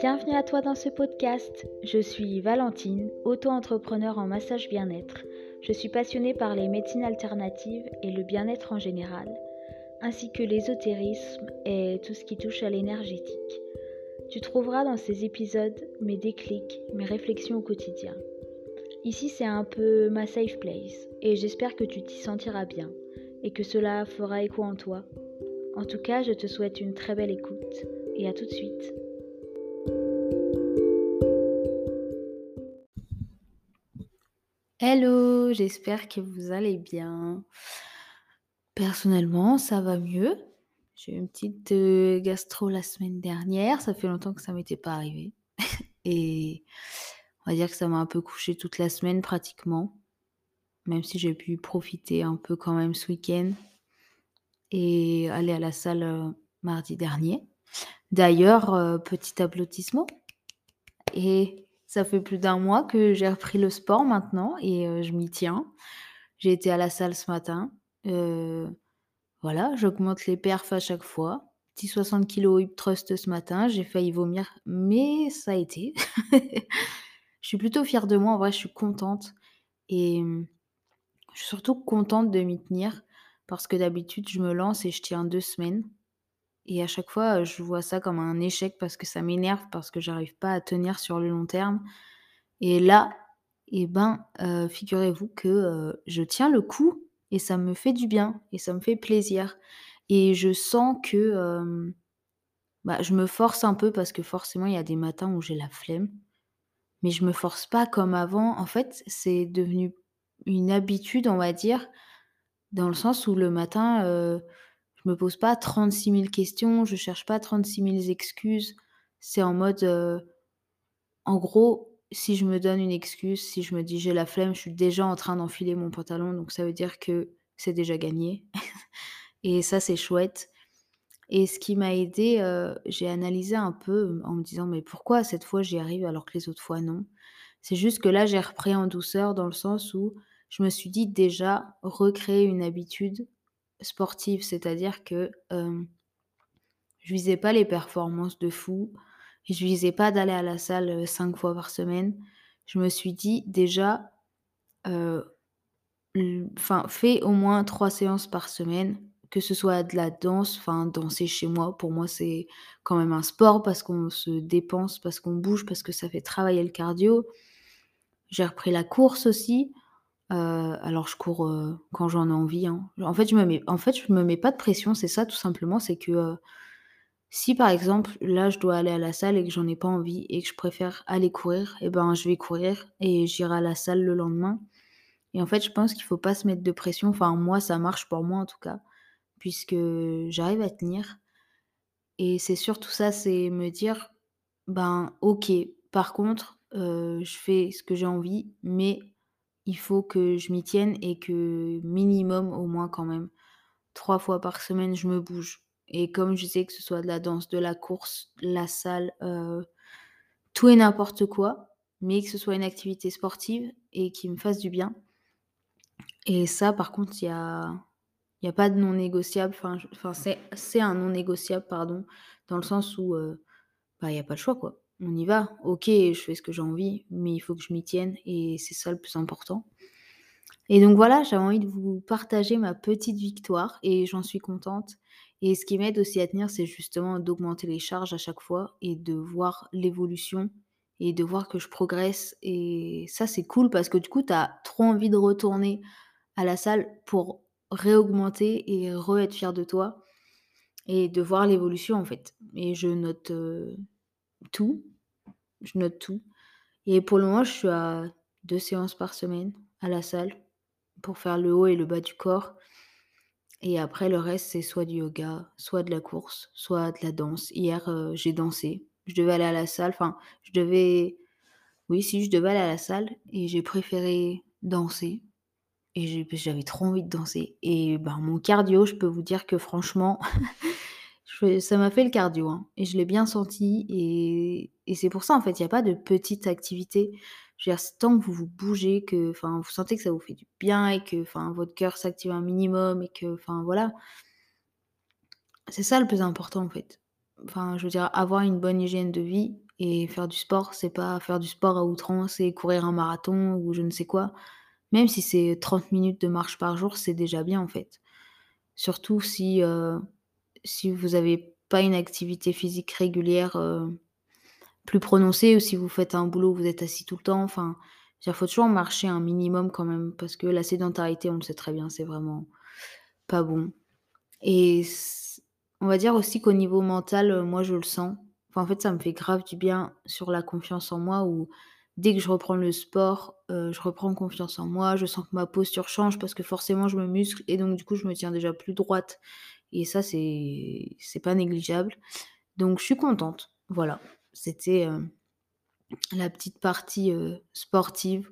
Bienvenue à toi dans ce podcast. Je suis Valentine, auto-entrepreneur en massage bien-être. Je suis passionnée par les médecines alternatives et le bien-être en général, ainsi que l'ésotérisme et tout ce qui touche à l'énergétique. Tu trouveras dans ces épisodes mes déclics, mes réflexions au quotidien. Ici, c'est un peu ma safe place et j'espère que tu t'y sentiras bien et que cela fera écho en toi. En tout cas, je te souhaite une très belle écoute et à tout de suite. Hello, j'espère que vous allez bien. Personnellement, ça va mieux. J'ai eu une petite euh, gastro la semaine dernière. Ça fait longtemps que ça m'était pas arrivé. Et on va dire que ça m'a un peu couché toute la semaine pratiquement. Même si j'ai pu profiter un peu quand même ce week-end. Et aller à la salle euh, mardi dernier. D'ailleurs, euh, petit applaudissement. Et ça fait plus d'un mois que j'ai repris le sport maintenant et euh, je m'y tiens. J'ai été à la salle ce matin. Euh, voilà, j'augmente les perfs à chaque fois. Petit 60 kg hip thrust ce matin, j'ai failli vomir, mais ça a été. je suis plutôt fière de moi, en vrai, je suis contente. Et je suis surtout contente de m'y tenir parce que d'habitude, je me lance et je tiens deux semaines. Et à chaque fois, je vois ça comme un échec parce que ça m'énerve, parce que j'arrive pas à tenir sur le long terme. Et là, eh ben, figurez-vous que je tiens le coup et ça me fait du bien et ça me fait plaisir. Et je sens que bah, je me force un peu parce que forcément, il y a des matins où j'ai la flemme. Mais je me force pas comme avant. En fait, c'est devenu une habitude, on va dire, dans le sens où le matin, je me pose pas 36 000 questions, je cherche pas 36 000 excuses. C'est en mode, euh, en gros, si je me donne une excuse, si je me dis j'ai la flemme, je suis déjà en train d'enfiler mon pantalon, donc ça veut dire que c'est déjà gagné. et ça, c'est chouette. Et ce qui m'a aidé, euh, j'ai analysé un peu en me disant mais pourquoi cette fois j'y arrive alors que les autres fois non? C'est juste que là j'ai repris en douceur dans le sens où je me suis dit déjà recréer une habitude sportive, c'est-à-dire que je visais pas les performances de fou, je visais pas d'aller à la salle cinq fois par semaine. Je me suis dit déjà, enfin, fais au moins trois séances par semaine, que ce soit de la danse, enfin danser chez moi, pour moi c'est quand même un sport parce qu'on se dépense, parce qu'on bouge, parce que ça fait travailler le cardio. J'ai repris la course aussi. Euh, alors je cours, euh, quand j'en ai envie, hein. En fait, je me mets en fait, je me mets pas de pression, c'est ça tout simplement, c'est que, euh, si par exemple, là, je dois aller à la salle et que j'en ai pas envie et que je préfère aller courir et ben, je vais courir et j'irai à la salle le lendemain et en fait, je pense qu'il faut pas se mettre de pression. Enfin, moi, ça marche pour moi en tout cas, puisque j'arrive à tenir et c'est surtout ça, c'est me dire: «Ben, OK, par contre, je fais ce que j'ai envie, mais il faut que je m'y tienne et que minimum, au moins quand même, trois fois par semaine, je me bouge. Et comme je sais que ce soit de la danse, de la course, la salle, euh, tout et n'importe quoi, mais que ce soit une activité sportive et qui me fasse du bien. Et ça, par contre, il y a, pas de non négociable. C'est un non négociable, pardon, dans le sens où euh, bah, il n'y a pas le choix, quoi on y va. Ok, je fais ce que j'ai envie, mais il faut que je m'y tienne et c'est ça le plus important. Et donc voilà, j'avais envie de vous partager ma petite victoire et j'en suis contente. Et ce qui m'aide aussi à tenir, c'est justement d'augmenter les charges à chaque fois et de voir l'évolution et de voir que je progresse. Et ça, c'est cool parce que du coup, tu as trop envie de retourner à la salle pour réaugmenter et re-être fier de toi et de voir l'évolution en fait. Et je note euh, tout je note tout. Et pour le moment, je suis à deux séances par semaine à la salle pour faire le haut et le bas du corps. Et après, le reste, c'est soit du yoga, soit de la course, soit de la danse. Hier, euh, j'ai dansé. Je devais aller à la salle. Enfin, je devais. Oui, si, je devais aller à la salle. Et j'ai préféré danser. Et j'avais trop envie de danser. Et ben, mon cardio, je peux vous dire que franchement, ça m'a fait le cardio, hein, et je l'ai bien senti et et c'est pour ça, en fait, il y a pas de petite activité. Je veux dire, tant que vous vous bougez, que vous sentez que ça vous fait du bien et que, votre cœur s'active un minimum et que, enfin, voilà. C'est ça le plus important, en fait. Enfin, je veux dire, avoir une bonne hygiène de vie et faire du sport, c'est pas faire du sport à outrance et courir un marathon ou je ne sais quoi. Même si c'est 30 minutes de marche par jour, c'est déjà bien, en fait. Surtout si, heu, si vous avez pas une activité physique régulière, heu, plus prononcée ou si vous faites un boulot où vous êtes assis tout le temps, enfin, dire, faut toujours marcher un minimum quand même parce que la sédentarité, on le sait très bien, c'est vraiment pas bon et on va dire aussi qu'au niveau mental, heu, moi je le sens. Enfin, en fait, ça me fait grave du bien sur la confiance en moi où dès que je reprends le sport, heu, je reprends confiance en moi, je sens que ma posture change parce que forcément je me muscle et donc du coup je me tiens déjà plus droite et ça c'est c'est pas négligeable. Donc je suis contente, voilà. C'était, heu, la petite partie, heu, sportive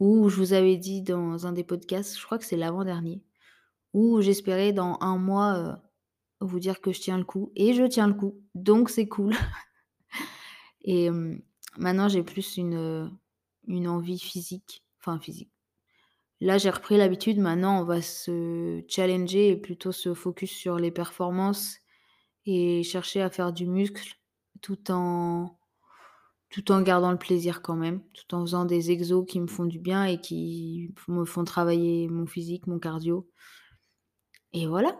où je vous avais dit dans un des podcasts, je crois que c'est l'avant-dernier, où j'espérais dans un mois, heu, vous dire que je tiens le coup et je tiens le coup, donc c'est cool et maintenant j'ai plus une, une envie physique, enfin physique. Là, j'ai repris l'habitude, maintenant on va se challenger et plutôt se focus sur les performances et chercher à faire du muscle tout en tout en gardant le plaisir quand même, tout en faisant des exos qui me font du bien et qui me font travailler mon physique, mon cardio. Et voilà,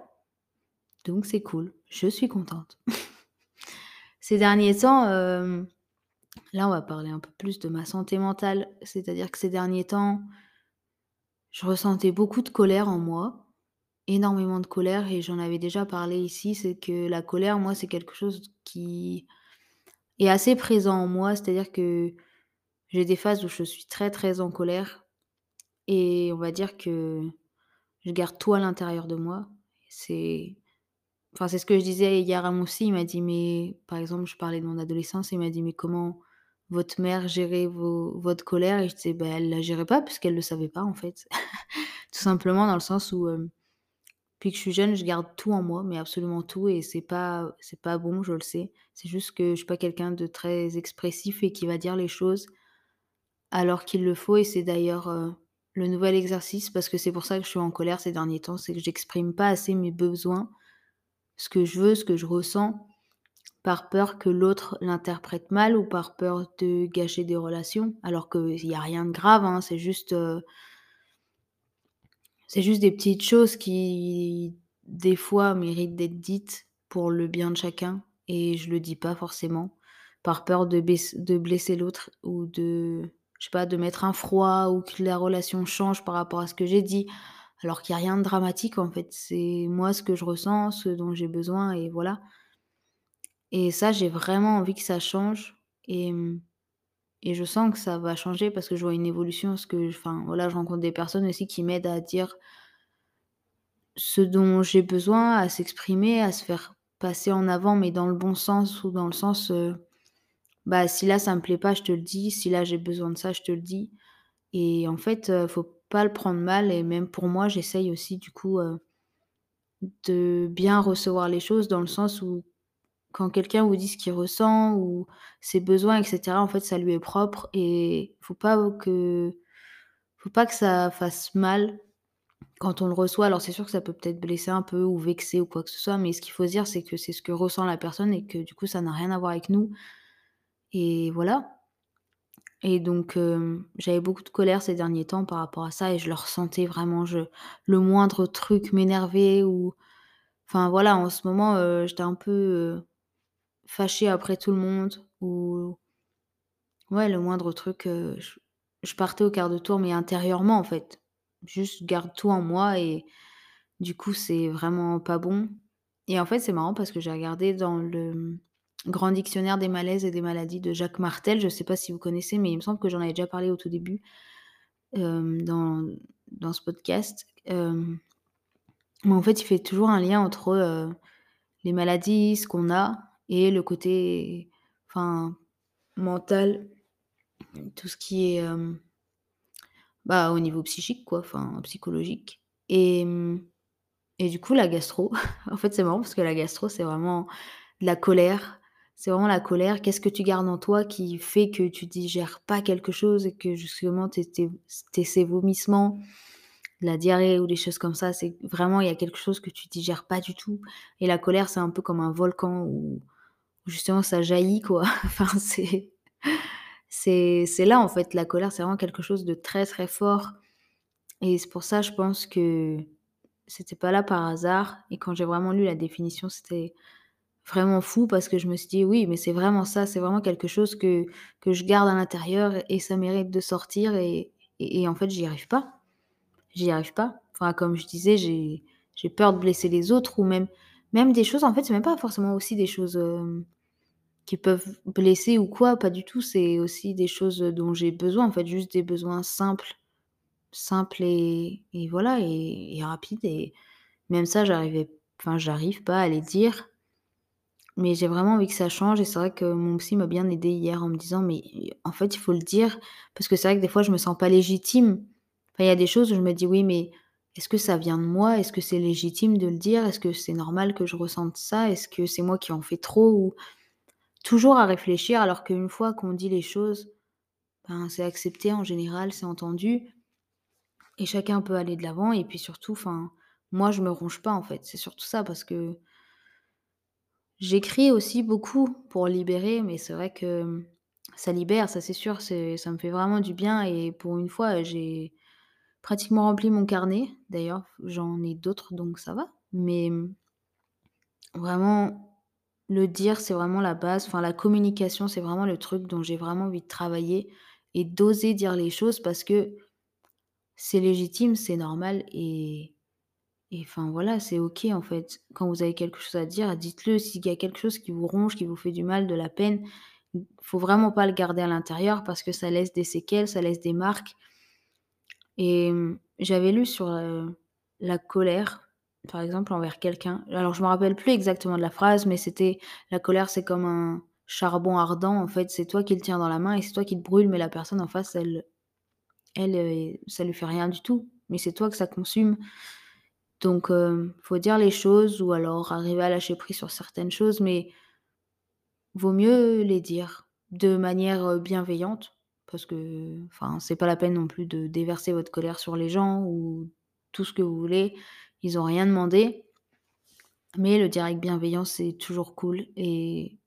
donc c'est cool, je suis contente. Ces derniers temps, hem, là, on va parler un peu plus de ma santé mentale, c'est-à-dire que ces derniers temps, je ressentais beaucoup de colère en moi, énormément de colère et j'en avais déjà parlé ici, c'est que la colère, moi, c'est quelque chose qui est assez présent en moi, c'est-à-dire que j'ai des phases où je suis très, très en colère et on va dire que je garde tout à l'intérieur de moi. C'est enfin, c'est ce que je disais hier à mon psy, il m'a dit: «Mais» par exemple, je parlais de mon adolescence, il m'a dit: «Mais comment votre mère gérait vos votre colère?» et je disais: «Bah, elle la gérait pas puisqu'elle le savait pas, en fait». Tout simplement dans le sens où, hem, depuis que je suis jeune, je garde tout en moi, mais absolument tout et c'est pas c'est pas bon, je le sais. C'est juste que je suis pas quelqu'un de très expressif et qui va dire les choses alors qu'il le faut et c'est d'ailleurs, heu, le nouvel exercice parce que c'est pour ça que je suis en colère ces derniers temps, c'est que j'exprime pas assez mes besoins, ce que je veux, ce que je ressens, par peur que l'autre l'interprète mal ou par peur de gâcher des relations. Alors qu'il y a rien de grave, hein, c'est juste, heu c'est juste des petites choses qui, des fois, méritent d'être dites pour le bien de chacun et je le dis pas forcément par peur de de blesser l'autre ou de je sais pas, de mettre un froid ou que la relation change par rapport à ce que j'ai dit. Alors qu'il y a rien de dramatique en fait, c'est moi ce que je ressens, ce dont j'ai besoin et voilà et ça, j'ai vraiment envie que ça change et mmh et je sens que ça va changer parce que je vois une évolution, parce que enfin voilà, je rencontre des personnes aussi qui m'aident à dire ce dont j'ai besoin, à s'exprimer, à se faire passer en avant, mais dans le bon sens ou dans le sens, bah, si là ça me plaît pas, je te le dis, si là j'ai besoin de ça, je te le dis. Et en fait, heu, faut pas le prendre mal et même pour moi, j'essaye aussi du coup, de bien recevoir les choses dans le sens où quand quelqu'un vous dit ce qu'il ressent ou ses besoins et cetera, en fait, ça lui est propre et faut pas que faut pas que ça fasse mal quand on le reçoit. Alors c'est sûr que ça peut peut-être blesser un peu ou vexer ou quoi que ce soit, mais ce qu'il faut dire, c'est que c'est ce que ressent la personne et que du coup, ça n'a rien à voir avec nous et voilà et donc hem, j'avais beaucoup de colère ces derniers temps par rapport à ça et je le ressentais vraiment. Je le moindre truc m'énervait ou enfin voilà, en ce moment, heu, j'étais un peu, heu, fâchée après tout le monde ou ouais, le moindre truc, heu, je partais au quart de tour, mais intérieurement en fait. Juste, garde tout en moi et du coup, c'est vraiment pas bon. Et en fait, c'est marrant parce que j'ai regardé dans le, Grand dictionnaire des malaises et des maladies de Jacques Martel, je sais pas si vous connaissez, mais il me semble que j'en avais déjà parlé au tout début, hem, dans dans ce podcast, hem, mais en fait, il fait toujours un lien entre, les maladies, ce qu'on a et le côté, enfin, mental, tout ce qui est, bah, au niveau psychique quoi, enfin psychologique et et du coup la gastro, en fait, c'est marrant parce que la gastro, c'est vraiment de la colère. C'est vraiment la colère. Qu'est-ce que tu gardes en toi qui fait que tu digères pas quelque chose et que justement tes ces vomissements, la diarrhée ou des choses comme ça, c'est vraiment il y a quelque chose que tu digères pas du tout et la colère, c'est un peu comme un volcan où justement ça jaillit quoi. Enfin c'est c'est là en fait la colère, c'est vraiment quelque chose de très, très fort et c'est pour ça je pense que c'était pas là par hasard et quand j'ai vraiment lu la définition, c'était vraiment fou parce que je me suis dit: «Oui, mais c'est vraiment ça, c'est vraiment quelque chose que que je garde à l'intérieur et ça mérite de sortir» et et en fait, j'y arrive pas. J'y arrive pas. Enfin, comme je disais, j'ai peur de blesser les autres ou même même des choses en fait, c'est même pas forcément aussi des choses, hem, qui peuvent blesser ou quoi, pas du tout. C'est aussi des choses, dont j'ai besoin en fait, juste des besoins simples simples et et voilà et et rapides et même ça, j'arrivais enfin, j'arrive pas à les dire. Mais j'ai vraiment envie que ça change et c'est vrai que mon psy m'a bien aidée hier en me disant: «Mais en fait, il faut le dire» parce que c'est vrai que des fois je me sens pas légitime. Il y a des choses où je me dis: «Oui, mais est-ce que ça vient de moi? Est-ce que c'est légitime de le dire? Est-ce que c'est normal que je ressente ça? Est-ce que c'est moi qui en fais trop?» ou toujours à réfléchir alors qu'une fois qu'on dit les choses, ben, c'est accepté en général, c'est entendu et chacun peut aller de l'avant et puis surtout, moi je me ronge pas en fait. C'est surtout ça parce que J'écris aussi beaucoup pour libérer, mais c'est vrai que, ça libère, ça c'est sûr, ça me fait vraiment du bien et pour une fois, j'ai pratiquement rempli mon carnet. D'ailleurs, j'en ai d'autres donc ça va. Mais, vraiment, le dire, c'est vraiment la base. Enfin, la communication, c'est vraiment le truc dont j'ai vraiment envie de travailler et d'oser dire les choses parce que c'est légitime, c'est normal et et enfin voilà, c'est OK en fait. Quand vous avez quelque chose à dire, dites-le. S'il y a quelque chose qui vous ronge, qui vous fait du mal, de la peine, faut vraiment pas le garder à l'intérieur parce que ça laisse des séquelles, ça laisse des marques. Et j'avais lu sur, heu, la colère, par exemple, envers quelqu'un. Alors je me rappelle plus exactement de la phrase, mais c'était: «La colère, c'est comme un charbon ardent, en fait, c'est toi qui le tiens dans la main et c'est toi qui te brûle, mais la personne en face, elle elle, heu, ça lui fait rien du tout, mais c'est toi que ça consume». Donc, hem, faut dire les choses ou alors arriver à lâcher prise sur certaines choses, mais vaut mieux les dire de manière, heu, bienveillante parce que, enfin, c'est pas la peine non plus de déverser votre colère sur les gens ou tout ce que vous voulez. Ils ont rien demandé, mais le dire avec bienveillance, c'est toujours cool. Et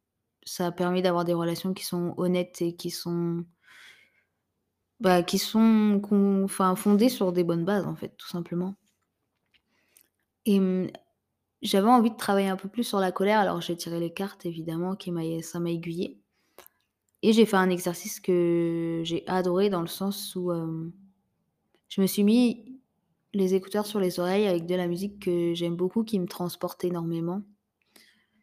ça permet d'avoir des relations qui sont honnêtes et qui sont, bah, qui sont enfin, fondées sur des bonnes bases, en fait, tout simplement. Et mmh J'avais envie de travailler un peu plus sur la colère, alors j'ai tiré les cartes évidemment qui m'a ça m'a aiguillée. Et j'ai fait un exercice que j'ai adoré dans le sens où, hem, je me suis mis les écouteurs sur les oreilles avec de la musique que j'aime beaucoup, qui me transporte énormément.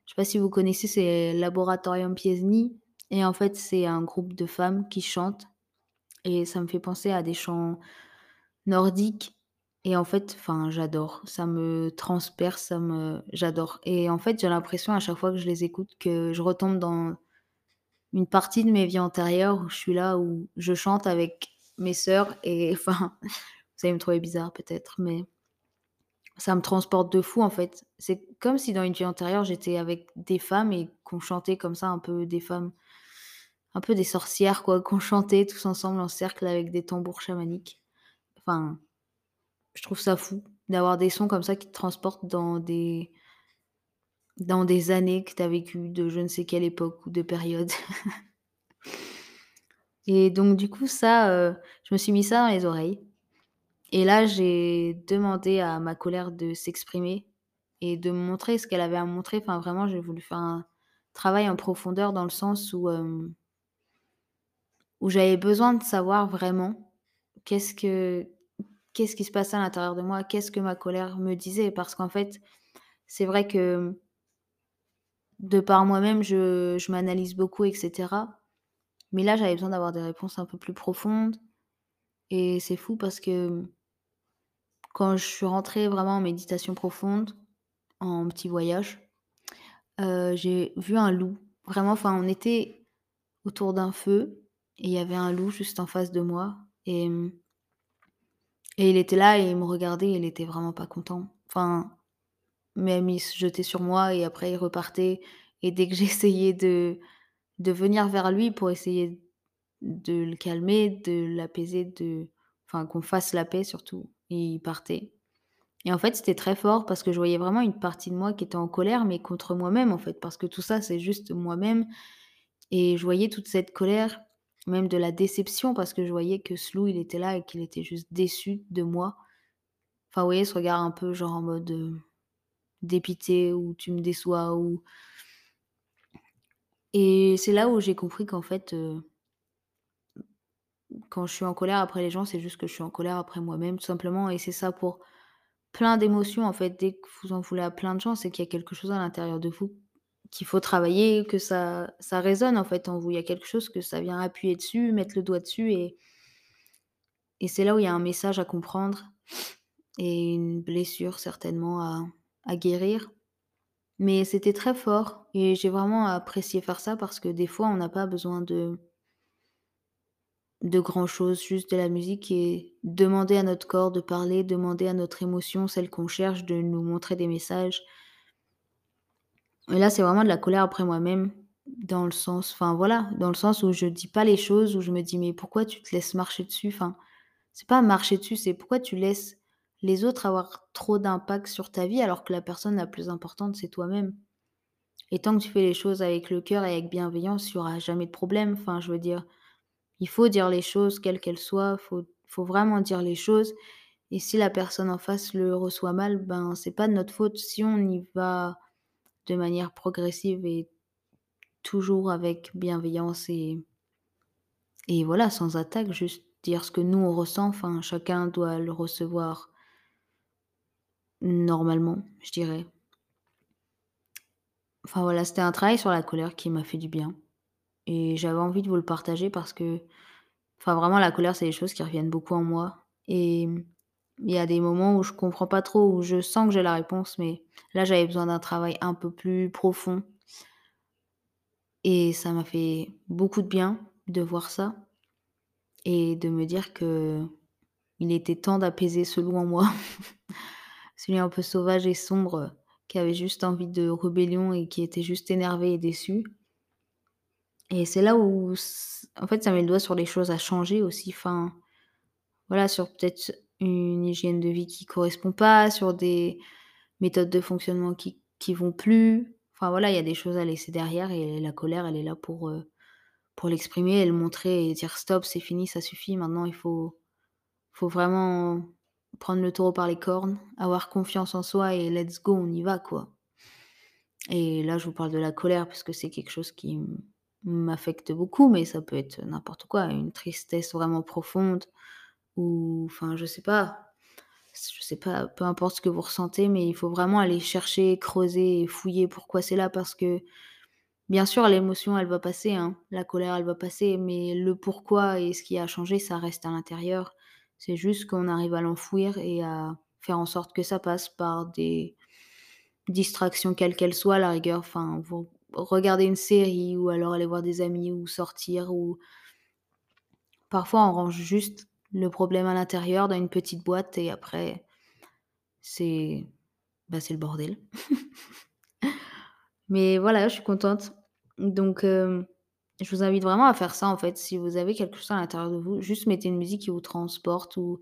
Je sais pas si vous connaissez, c'est Laboratorium Piesny et en fait, c'est un groupe de femmes qui chantent et ça me fait penser à des chants nordiques et en fait, enfin, j'adore. Ça me transperce, ça me j'adore et en fait, j'ai l'impression à chaque fois que je les écoute que je retombe dans une partie de mes vies antérieures où je suis là, où je chante avec mes sœurs et enfin, vous allez me trouver bizarre peut-être, mais ça me transporte de fou, en fait. C'est comme si dans une vie antérieure, j'étais avec des femmes et qu'on chantait comme ça un peu des femmes un peu des sorcières quoi, qu'on chantait tous ensemble en cercle avec des tambours chamaniques. Enfin, je trouve ça fou d'avoir des sons comme ça qui te transportent dans des dans des années que tu as vécues de je ne sais quelle époque ou de période. Et donc du coup ça, heu, je me suis mis ça dans les oreilles et là j'ai demandé à ma colère de s'exprimer et de me montrer ce qu'elle avait à montrer. Enfin vraiment j'ai voulu faire un travail en profondeur dans le sens où, hem, où j'avais besoin de savoir vraiment qu'est-ce que qu'est-ce qui se passait à l'intérieur de moi? Qu'est-ce que ma colère me disait? Parce qu'en fait, c'est vrai que de par moi-même je je m'analyse beaucoup et cetera. Mais là j'avais besoin d'avoir des réponses un peu plus profondes et c'est fou parce que Quand je suis rentrée vraiment en méditation profonde, en petit voyage, heu, j'ai vu un loup. Vraiment, enfin, on était autour d'un feu et il y avait un loup juste en face de moi et et il était là et il me regardait, il était vraiment pas content. Enfin, même il se jetait sur moi et après il repartait et dès que j'essayais de de venir vers lui pour essayer de le calmer, de l'apaiser, de enfin, qu'on fasse la paix surtout, il partait. et en fait, c'était très fort parce que je voyais vraiment une partie de moi qui était en colère, mais contre moi-même, en fait, parce que tout ça, c'est juste moi-même et je voyais toute cette colère, même de la déception parce que je voyais que Slou, il était là et qu'il était juste déçu de moi. Enfin, vous voyez ce regard un peu genre en mode, heu, dépité ou «Tu me déçois» ou et c'est là où j'ai compris qu'en fait, heu quand je suis en colère après les gens, c'est juste que je suis en colère après moi-même, tout simplement et c'est ça pour plein d'émotions, en fait. Dès que vous en voulez à plein de gens, c'est qu'il y a quelque chose à l'intérieur de vous qu'il faut travailler, que ça ça résonne, en fait, en vous. Il y a quelque chose que ça vient appuyer dessus, mettre le doigt dessus et et c'est là où il y a un message à comprendre et une blessure certainement à à guérir. Mais c'était très fort et j'ai vraiment apprécié faire ça parce que des fois, on n'a pas besoin de de grand chose, juste de la musique et demander à notre corps de parler, demander à notre émotion, celle qu'on cherche, de nous montrer des messages. Et là, c'est vraiment de la colère après moi-même, dans le sens enfin voilà, dans le sens où je dis pas les choses, où je me dis: «Mais pourquoi tu te laisses marcher dessus?» enfin, c'est pas marcher dessus, c'est pourquoi tu laisses les autres avoir trop d'impact sur ta vie alors que la personne la plus importante, c'est toi-même? Et tant que tu fais les choses avec le cœur et avec bienveillance, il y aura jamais de problème. Enfin, je veux dire, il faut dire les choses quelles qu'elles soient, faut faut vraiment dire les choses et si la personne en face le reçoit mal, ben, c'est pas de notre faute. Si on y va de manière progressive et toujours avec bienveillance et et voilà, sans attaque, juste dire ce que nous on ressent, enfin chacun doit le recevoir normalement, je dirais. Enfin voilà, c'était un travail sur la colère qui m'a fait du bien et j'avais envie de vous le partager parce que Enfin, vraiment, la colère, c'est des choses qui reviennent beaucoup en moi et il y a des moments où je comprends pas trop, où je sens que j'ai la réponse, mais là, j'avais besoin d'un travail un peu plus profond et ça m'a fait beaucoup de bien de voir ça et de me dire que il était temps d'apaiser ce loup en moi, celui un peu sauvage et sombre, qui avait juste envie de rébellion et qui était juste énervé et déçu et c'est là où en fait, ça met le doigt sur les choses à changer aussi, enfin Voilà, sur peut-être une hygiène de vie qui correspond pas, sur des méthodes de fonctionnement qui qui vont plus. Enfin voilà, il y a des choses à laisser derrière et la colère, elle est là pour, heu, pour l'exprimer et le montrer et dire: «Stop, c'est fini, ça suffit, maintenant il faut faut vraiment prendre le taureau par les cornes, avoir confiance en soi et let's go, on y va, quoi». Et là, je vous parle de la colère parce que c'est quelque chose qui m'affecte beaucoup, mais ça peut être n'importe quoi, une tristesse vraiment profonde ou enfin, je sais pas. Je sais pas, peu importe ce que vous ressentez, mais il faut vraiment aller chercher, creuser fouiller pourquoi c'est là parce que, bien sûr, l'émotion, elle va passer, hein, la colère, elle va passer, mais le pourquoi et ce qui a changé, ça reste à l'intérieur. C'est juste qu'on arrive à l'enfouir et à faire en sorte que ça passe par des distractions quelles qu'elles soient à la rigueur. Enfin, vous regardez une série ou alors aller voir des amis ou sortir ou parfois on range juste le problème à l'intérieur dans une petite boîte et après c'est bah, c'est le bordel. Mais voilà, je suis contente. Donc, hem, je vous invite vraiment à faire ça, en fait. Si vous avez quelque chose à l'intérieur de vous, juste mettez une musique qui vous transporte ou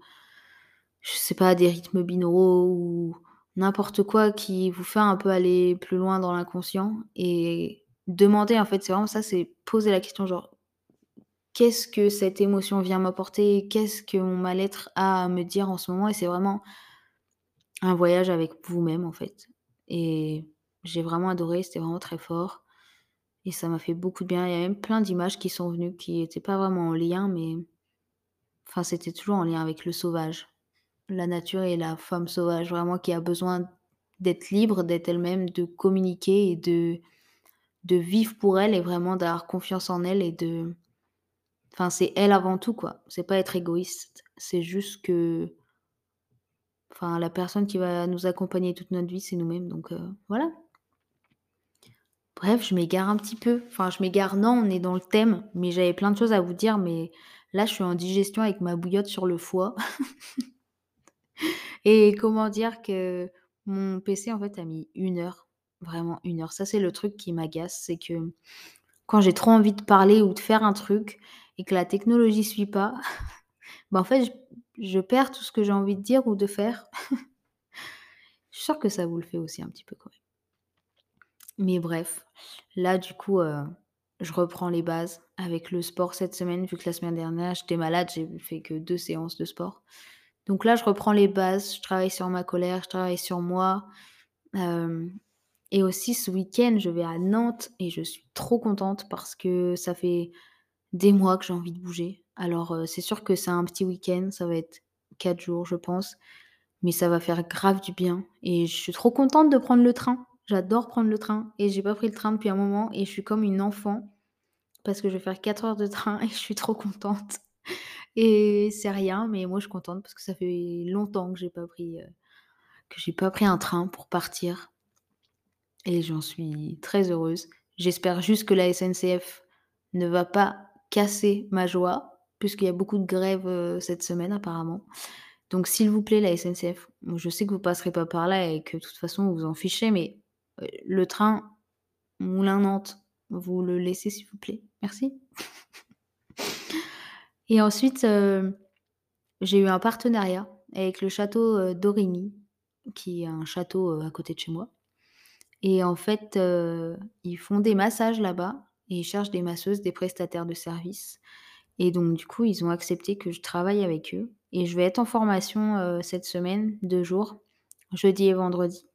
je sais pas, des rythmes binauraux ou n'importe quoi qui vous fait un peu aller plus loin dans l'inconscient et demandez, en fait, c'est vraiment ça, c'est poser la question genre: «Qu'est-ce que cette émotion vient m'apporter? Qu'est-ce que mon mal-être a à me dire en ce moment?» et c'est vraiment un voyage avec vous-même, en fait et j'ai vraiment adoré, c'était vraiment très fort et ça m'a fait beaucoup de bien. Il y a même plein d'images qui sont venues qui étaient pas vraiment en lien, mais enfin, c'était toujours en lien avec le sauvage, la nature et la femme sauvage, vraiment qui a besoin d'être libre, d'être elle-même, de communiquer et de vivre pour elle et vraiment d'avoir confiance en elle et de enfin, c'est elle avant tout, quoi. C'est pas être égoïste, c'est juste que Enfin, la personne qui va nous accompagner toute notre vie, c'est nous-mêmes, donc heu, voilà. Bref, je m'égare un petit peu. Enfin, je m'égare, non, on est dans le thème, mais j'avais plein de choses à vous dire, mais là, je suis en digestion avec ma bouillotte sur le foie et comment dire que mon PC, en fait, a mis une heure, vraiment une heure. Ça, c'est le truc qui m'agace, c'est que quand j'ai trop envie de parler ou de faire un truc et que la technologie suit pas, bah, en fait, je perds tout ce que j'ai envie de dire ou de faire Je suis sûre que ça vous le fait aussi un petit peu quand même. Mais bref, là du coup, heu, je reprends les bases avec le sport cette semaine, vu que la semaine dernière j'étais malade, j'ai fait que 2 séances de sport. Donc là, je reprends les bases, je travaille sur ma colère, je travaille sur moi. Hem et aussi ce week-end, je vais à Nantes et je suis trop contente parce que ça fait des mois que j'ai envie de bouger. Alors, heu, c'est sûr que c'est un petit week-end, ça va être 4 jours, je pense, mais ça va faire grave du bien et je suis trop contente de prendre le train. J'adore prendre le train et j'ai pas pris le train depuis un moment et je suis comme une enfant parce que je vais faire 4 heures de train et je suis trop contente et c'est rien, mais moi je suis contente parce que ça fait longtemps que j'ai pas pris, heu, que j'ai pas pris un train pour partir et j'en suis très heureuse. J'espère juste que la SNCF ne va pas casser ma joie, puisqu'il y a beaucoup de grèves, heu, cette semaine apparemment. Donc s'il vous plaît la SNCF, je sais que vous passerez pas par là et que de toute façon vous vous en fichez, mais, heu, le train Moulins-Nantes, vous le laissez s'il vous plaît? Merci. Et ensuite, heu, j'ai eu un partenariat avec le château, heu, d'Aurigny, qui est un château, heu, à côté de chez moi. Et en fait, ils font des massages là-bas et ils cherchent des masseuses, des prestataires de services. Et donc du coup, ils ont accepté que je travaille avec eux. Et je vais être en formation, cette semaine, 2 jours, jeudi et vendredi,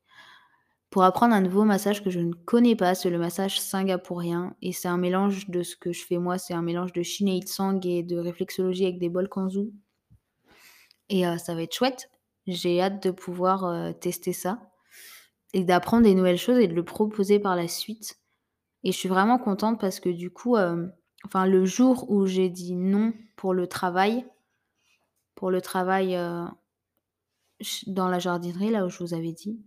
pour apprendre un nouveau massage que je ne connais pas, c'est le massage singapourien. Et c'est un mélange de ce que je fais moi, c'est un mélange de Shin Sang et de réflexologie avec des bols Kanzu. Et heu, ça va être chouette. J'ai hâte de pouvoir, heu, tester ça et d'apprendre des nouvelles choses et de le proposer par la suite. Et je suis vraiment contente parce que du coup, hem, enfin le jour où j'ai dit non pour le travail pour le travail, dans la jardinerie là où je vous avais dit,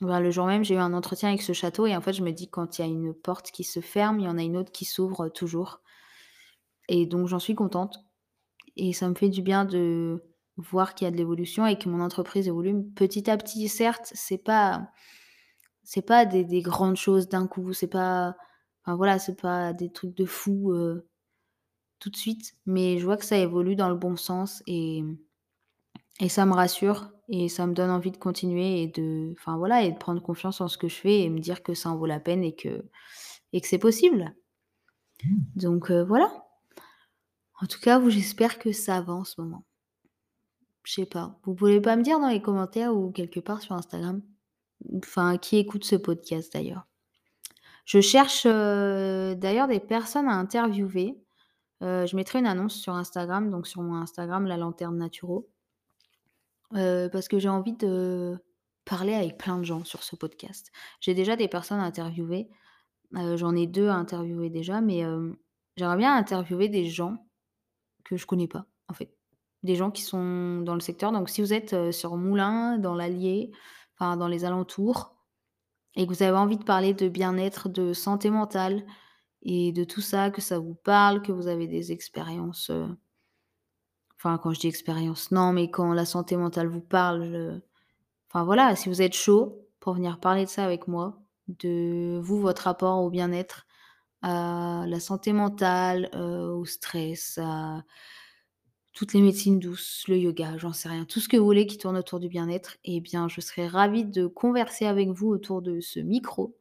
ben, le jour même, j'ai eu un entretien avec ce château et en fait, je me dis: «Quand il y a une porte qui se ferme, il y en a une autre qui s'ouvre toujours» et donc j'en suis contente. Et ça me fait du bien de voir qu'il y a de l'évolution et que mon entreprise évolue petit à petit. Certes, c'est pas c'est pas des des grandes choses d'un coup, c'est pas voilà, c'est pas des trucs de fou, heu, tout de suite, mais je vois que ça évolue dans le bon sens et et ça me rassure et ça me donne envie de continuer et de enfin voilà et de prendre confiance en ce que je fais et me dire que ça en vaut la peine et que et que c'est possible. Donc heu, voilà. En tout cas, vous, j'espère que ça va en ce moment. Je sais pas. Vous pouvez pas me dire dans les commentaires ou quelque part sur Instagram? Enfin, qui écoute ce podcast d'ailleurs? Je cherche, heu, d'ailleurs des personnes à interviewer. Heu, je mettrai une annonce sur Instagram, donc sur mon Instagram, La Lanterne Naturo. Parce que j'ai envie de parler avec plein de gens sur ce podcast. J'ai déjà des personnes à interviewer, heu, j'en ai 2 à interviewer déjà, mais j'aimerais bien interviewer des gens que je connais pas, en fait. Des gens qui sont dans le secteur, donc si vous êtes, sur Moulins, dans l'Allier, enfin dans les alentours et que vous avez envie de parler de bien-être, de santé mentale et de tout ça, que ça vous parle, que vous avez des expériences, enfin quand je dis expérience, non, mais quand la santé mentale vous parle, enfin voilà, si vous êtes chaud pour venir parler de ça avec moi, de vous, votre rapport au bien-être, à la santé mentale, heu, au stress, à toutes les médecines douces, le yoga, j'en sais rien, tout ce que vous voulez qui tourne autour du bien-être et bien, je serais ravie de converser avec vous autour de ce micro.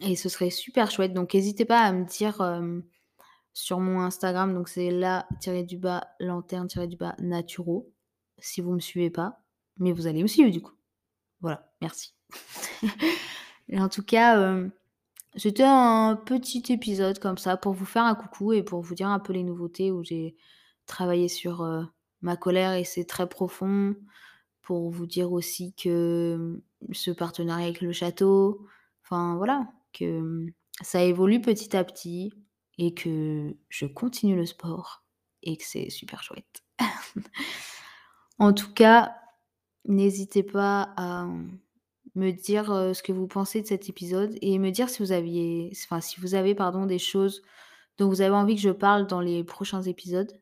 Et ce serait super chouette, donc hésitez pas à me dire, hem, sur mon Instagram, donc c'est la-du-bas lanterne-du-bas naturo, si vous me suivez pas, mais vous allez me suivre du coup. Voilà, merci. Et en tout cas, hem, c'était un petit épisode comme ça pour vous faire un coucou et pour vous dire un peu les nouveautés où j'ai travaillé sur, heu, ma colère et c'est très profond. Pour vous dire aussi que, mmh, ce partenariat avec le château, enfin voilà, que, mmh, ça évolue petit à petit et que je continue le sport et que c'est super chouette. En tout cas, n'hésitez pas à, me dire, heu, ce que vous pensez de cet épisode et me dire si vous aviez enfin si vous avez pardon des choses dont vous avez envie que je parle dans les prochains épisodes.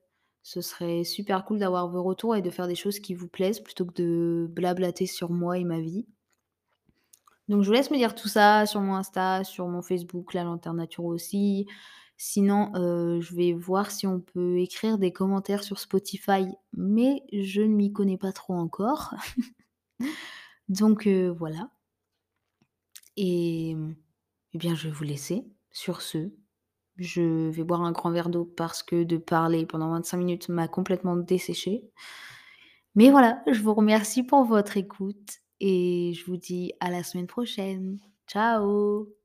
Ce serait super cool d'avoir vos retours et de faire des choses qui vous plaisent plutôt que de blablater sur moi et ma vie. Donc je vous laisse me dire tout ça sur mon Insta, sur mon Facebook, La Lanterne Naturo aussi. Sinon, heu, je vais voir si on peut écrire des commentaires sur Spotify, mais je ne m'y connais pas trop encore. Donc heu, voilà et et bien, je vais vous laisser sur ce. Je vais boire un grand verre d'eau parce que de parler pendant 25 minutes m'a complètement desséchée. Mais voilà, je vous remercie pour votre écoute et je vous dis à la semaine prochaine. Ciao!